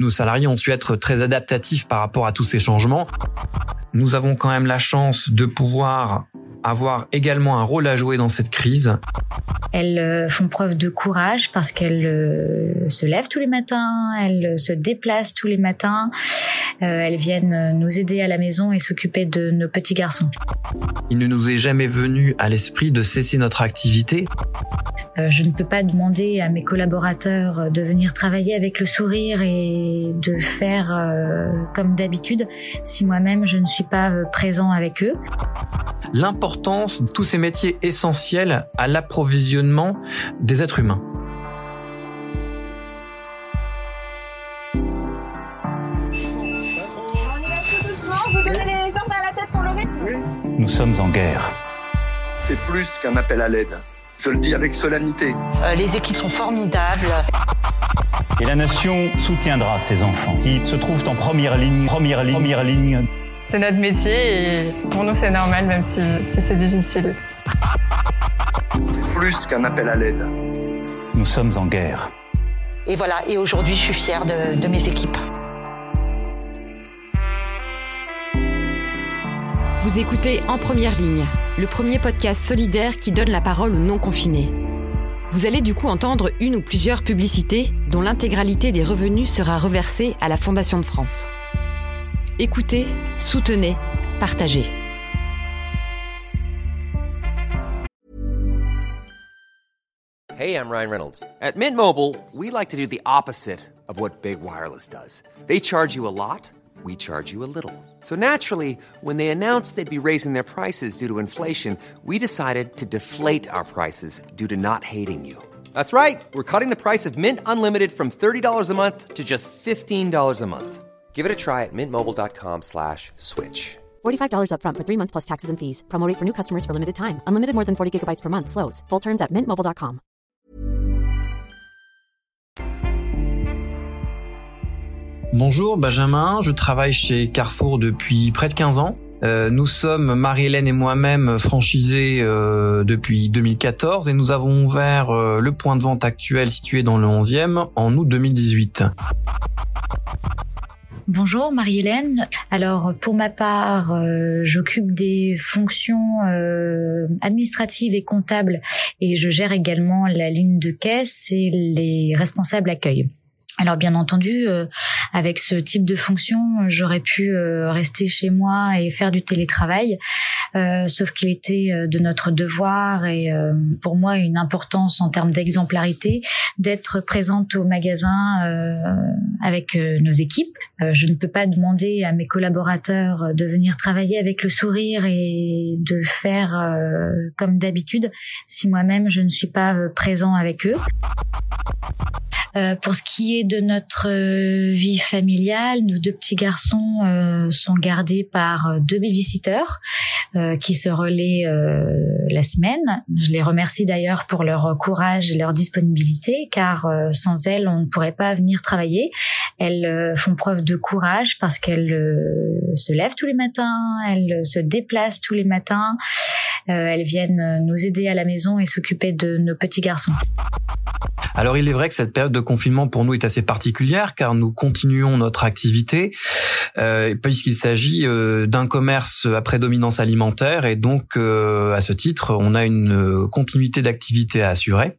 Nos salariés ont su être très adaptatifs par rapport à tous ces changements. Nous avons quand même la chance de pouvoir avoir également un rôle à jouer dans cette crise. Elles euh, font preuve de courage parce qu'elles euh, se lèvent tous les matins, elles se déplacent tous les matins, euh, elles viennent nous aider à la maison et s'occuper de nos petits garçons. Il ne nous est jamais venu à l'esprit de cesser notre activité. Je ne peux pas demander à mes collaborateurs de venir travailler avec le sourire et de faire comme d'habitude si moi-même je ne suis pas présent avec eux l'importance de tous ces métiers essentiels à l'approvisionnement des êtres humains. Nous sommes en guerre. C'est plus qu'un appel à l'aide. Je le dis avec solennité. Euh, les équipes sont formidables. Et la nation soutiendra ces enfants qui se trouvent en première ligne, première ligne, première ligne c'est notre métier et pour nous c'est normal même si, c'est difficile. C'est plus qu'un appel à l'aide. Nous sommes en guerre. Et voilà, et aujourd'hui je suis fière de, de mes équipes. Vous écoutez En Première Ligne, le premier podcast solidaire qui donne la parole aux non-confinés. Vous allez du coup entendre une ou plusieurs publicités dont l'intégralité des revenus sera reversée à la Fondation de France. Écoutez, soutenez, partagez. Hey, I'm Ryan Reynolds. At Mint Mobile, we like to do the opposite of what Big Wireless does. They charge you a lot, we charge you a little. So naturally, when they announced they'd be raising their prices due to inflation, we decided to deflate our prices due to not hating you. That's right. We're cutting the price of Mint Unlimited from $30 a month to just $15 a month. Give it a try at mintmobile.com slash switch. $45 upfront for three months plus taxes and fees. Promote for new customers for limited time. Unlimited more than 40 gigabytes per month. Slows. Full terms at mintmobile.com. Bonjour, Benjamin. Je travaille chez Carrefour depuis près de 15 ans. Euh, nous sommes, Marie-Hélène et moi-même, franchisés euh, depuis 2014 et nous avons ouvert euh, le point de vente actuel situé dans le 11e en août 2018. Bonjour Marie-Hélène. Alors pour ma part, j'occupe des fonctions administratives et comptables et je gère également la ligne de caisse et les responsables accueil. Alors bien entendu, euh, avec ce type de fonction, j'aurais pu euh, rester chez moi et faire du télétravail, euh, sauf qu'il était de notre devoir et pour moi une importance en termes d'exemplarité d'être présente au magasin avec nos équipes. je ne peux pas demander à mes collaborateurs de venir travailler avec le sourire et de faire comme d'habitude si moi-même je ne suis pas présent avec eux. Euh, pour ce qui est de notre euh, vie familiale, nos deux petits garçons euh, sont gardés par deux babysitters qui se relaient la semaine. Je les remercie d'ailleurs pour leur courage et leur disponibilité, car sans elles, on ne pourrait pas venir travailler. Elles font preuve de courage parce qu'elles se lèvent tous les matins, elles se déplacent tous les matins, elles viennent nous aider à la maison et s'occuper de nos petits garçons. Alors il est vrai que cette période de confinement pour nous est assez particulière car nous continuons notre activité euh, puisqu'il s'agit euh, d'un commerce à prédominance alimentaire et donc euh, à ce titre on a une euh, continuité d'activité à assurer.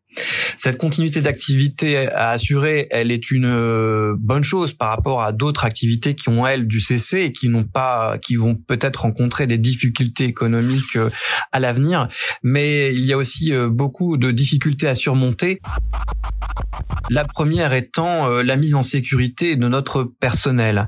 Cette continuité d'activité à assurer, elle est une euh, bonne chose par rapport à d'autres activités qui ont elles dû cesser et qui n'ont pas, qui vont peut-être rencontrer des difficultés économiques à l'avenir. Mais il y a aussi beaucoup de difficultés à surmonter. La première étant la mise en sécurité de notre personnel.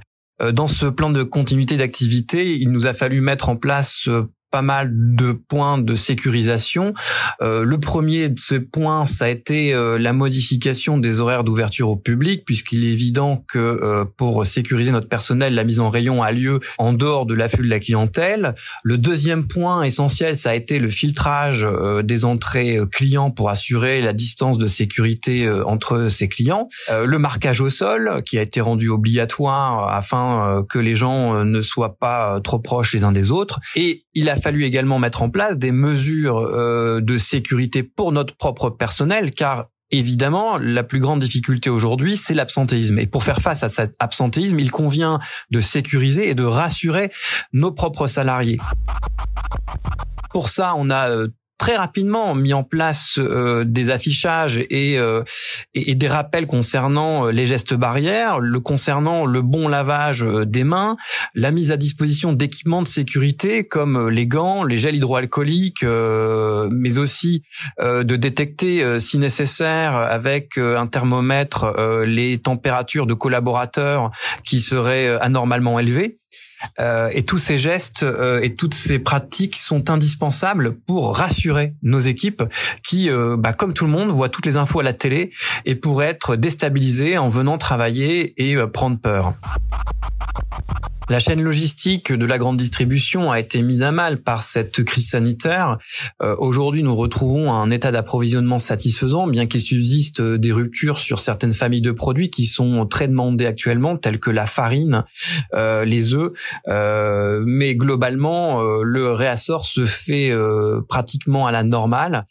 Dans ce plan de continuité d'activité, il nous a fallu mettre en place pas mal de points de sécurisation. Euh, le premier de ces points, ça a été euh, la modification des horaires d'ouverture au public, puisqu'il est évident que euh, pour sécuriser notre personnel, la mise en rayon a lieu en dehors de l'afflux de la clientèle. Le deuxième point essentiel, ça a été le filtrage des entrées clients pour assurer la distance de sécurité entre ces clients. le marquage au sol, qui a été rendu obligatoire afin que les gens ne soient pas trop proches les uns des autres. Et il a fallu également mettre en place des mesures euh, de sécurité pour notre propre personnel, car évidemment, la plus grande difficulté aujourd'hui, c'est l'absentéisme. Et pour faire face à cet absentéisme, il convient de sécuriser et de rassurer nos propres salariés. Pour ça, on a euh, très rapidement mis en place euh, des affichages et, euh, des rappels concernant euh, les gestes barrières, le concernant le bon lavage des mains, la mise à disposition d'équipements de sécurité comme les gants, les gels hydroalcooliques, mais aussi de détecter si nécessaire avec un thermomètre les températures de collaborateurs qui seraient anormalement élevées. Euh, et tous ces gestes euh, et toutes ces pratiques sont indispensables pour rassurer nos équipes qui, euh, bah, comme tout le monde, voient toutes les infos à la télé et pourraient être déstabilisées en venant travailler et prendre peur. La chaîne logistique de la grande distribution a été mise à mal par cette crise sanitaire. Euh, aujourd'hui, nous retrouvons un état d'approvisionnement satisfaisant, bien qu'il subsiste des ruptures sur certaines familles de produits qui sont très demandées actuellement, telles que la farine, euh, les œufs. Euh, mais globalement, le réassort se fait pratiquement à la normale.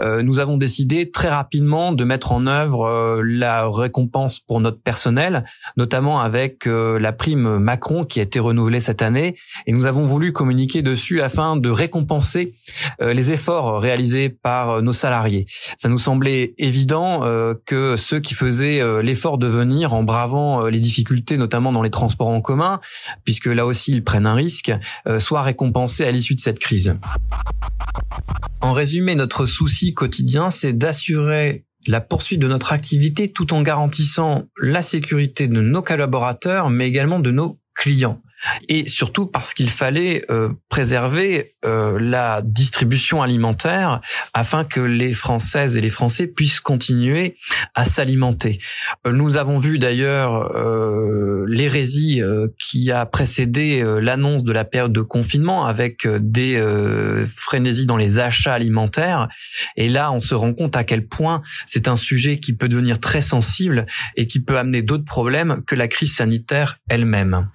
Euh, nous avons décidé très rapidement de mettre en œuvre euh, la récompense pour notre personnel, notamment avec euh, la prime Macron qui a été renouvelée cette année. Et nous avons voulu communiquer dessus afin de récompenser les efforts réalisés par nos salariés. Ça nous semblait évident que ceux qui faisaient l'effort de venir en bravant les difficultés, notamment dans les transports en commun, puisque là aussi ils prennent un risque, soient récompensés à l'issue de cette crise. En résumé, notre souci quotidien, c'est d'assurer la poursuite de notre activité tout en garantissant la sécurité de nos collaborateurs, mais également de nos clients et surtout parce qu'il fallait euh, préserver euh, la distribution alimentaire afin que les Françaises et les Français puissent continuer à s'alimenter. Euh, nous avons vu d'ailleurs l'hérésie qui a précédé l'annonce de la période de confinement avec des frénésies dans les achats alimentaires et là on se rend compte à quel point c'est un sujet qui peut devenir très sensible et qui peut amener d'autres problèmes que la crise sanitaire elle-même.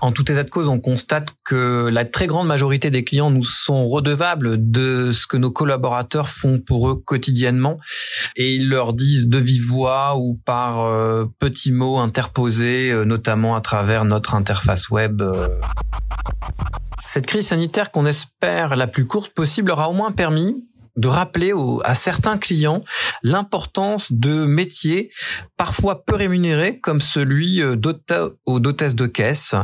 En tout état de cause, on constate que la très grande majorité des clients nous sont redevables de ce que nos collaborateurs font pour eux quotidiennement et ils leur disent de vive voix ou par euh, petits mots interposés, euh, notamment à travers notre interface web. Euh. Cette crise sanitaire qu'on espère la plus courte possible aura au moins permis de rappeler à certains clients l'importance de métiers parfois peu rémunérés comme celui euh, d'hôtesse de caisse,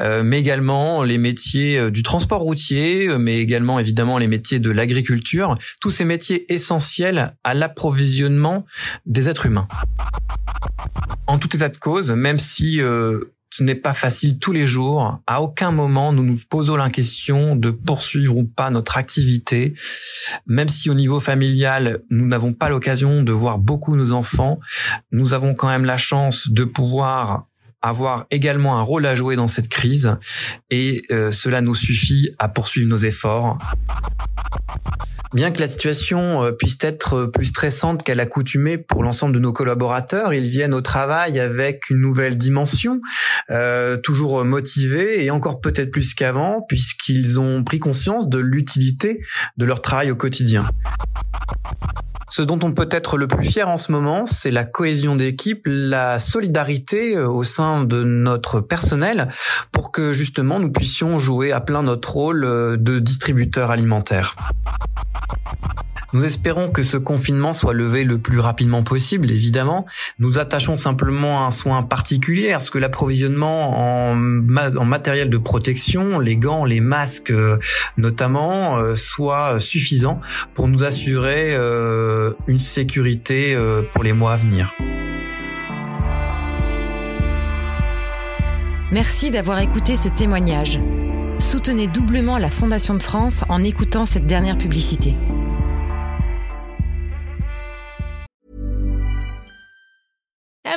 euh, mais également les métiers euh, du transport routier, mais également évidemment les métiers de l'agriculture, tous ces métiers essentiels à l'approvisionnement des êtres humains. En tout état de cause, même si ce n'est pas facile tous les jours. À aucun moment nous nous posons la question de poursuivre ou pas notre activité. Même si au niveau familial, nous n'avons pas l'occasion de voir beaucoup nos enfants, nous avons quand même la chance de pouvoir avoir également un rôle à jouer dans cette crise et euh, cela nous suffit à poursuivre nos efforts. Bien que la situation euh, puisse être plus stressante qu'à l'accoutumée pour l'ensemble de nos collaborateurs, ils viennent au travail avec une nouvelle dimension, euh, toujours motivés et encore peut-être plus qu'avant, puisqu'ils ont pris conscience de l'utilité de leur travail au quotidien. Ce dont on peut être le plus fier en ce moment, c'est la cohésion d'équipe, la solidarité euh, au sein de notre personnel pour que justement nous puissions jouer à plein notre rôle euh, de distributeur alimentaire. Nous espérons que ce confinement soit levé le plus rapidement possible, évidemment. Nous attachons simplement un soin particulier à ce que l'approvisionnement en, matériel de protection, les gants, les masques euh, notamment, euh, soit suffisant pour nous assurer euh, une sécurité pour les mois à venir. Merci d'avoir écouté ce témoignage. Soutenez doublement la Fondation de France en écoutant cette dernière publicité.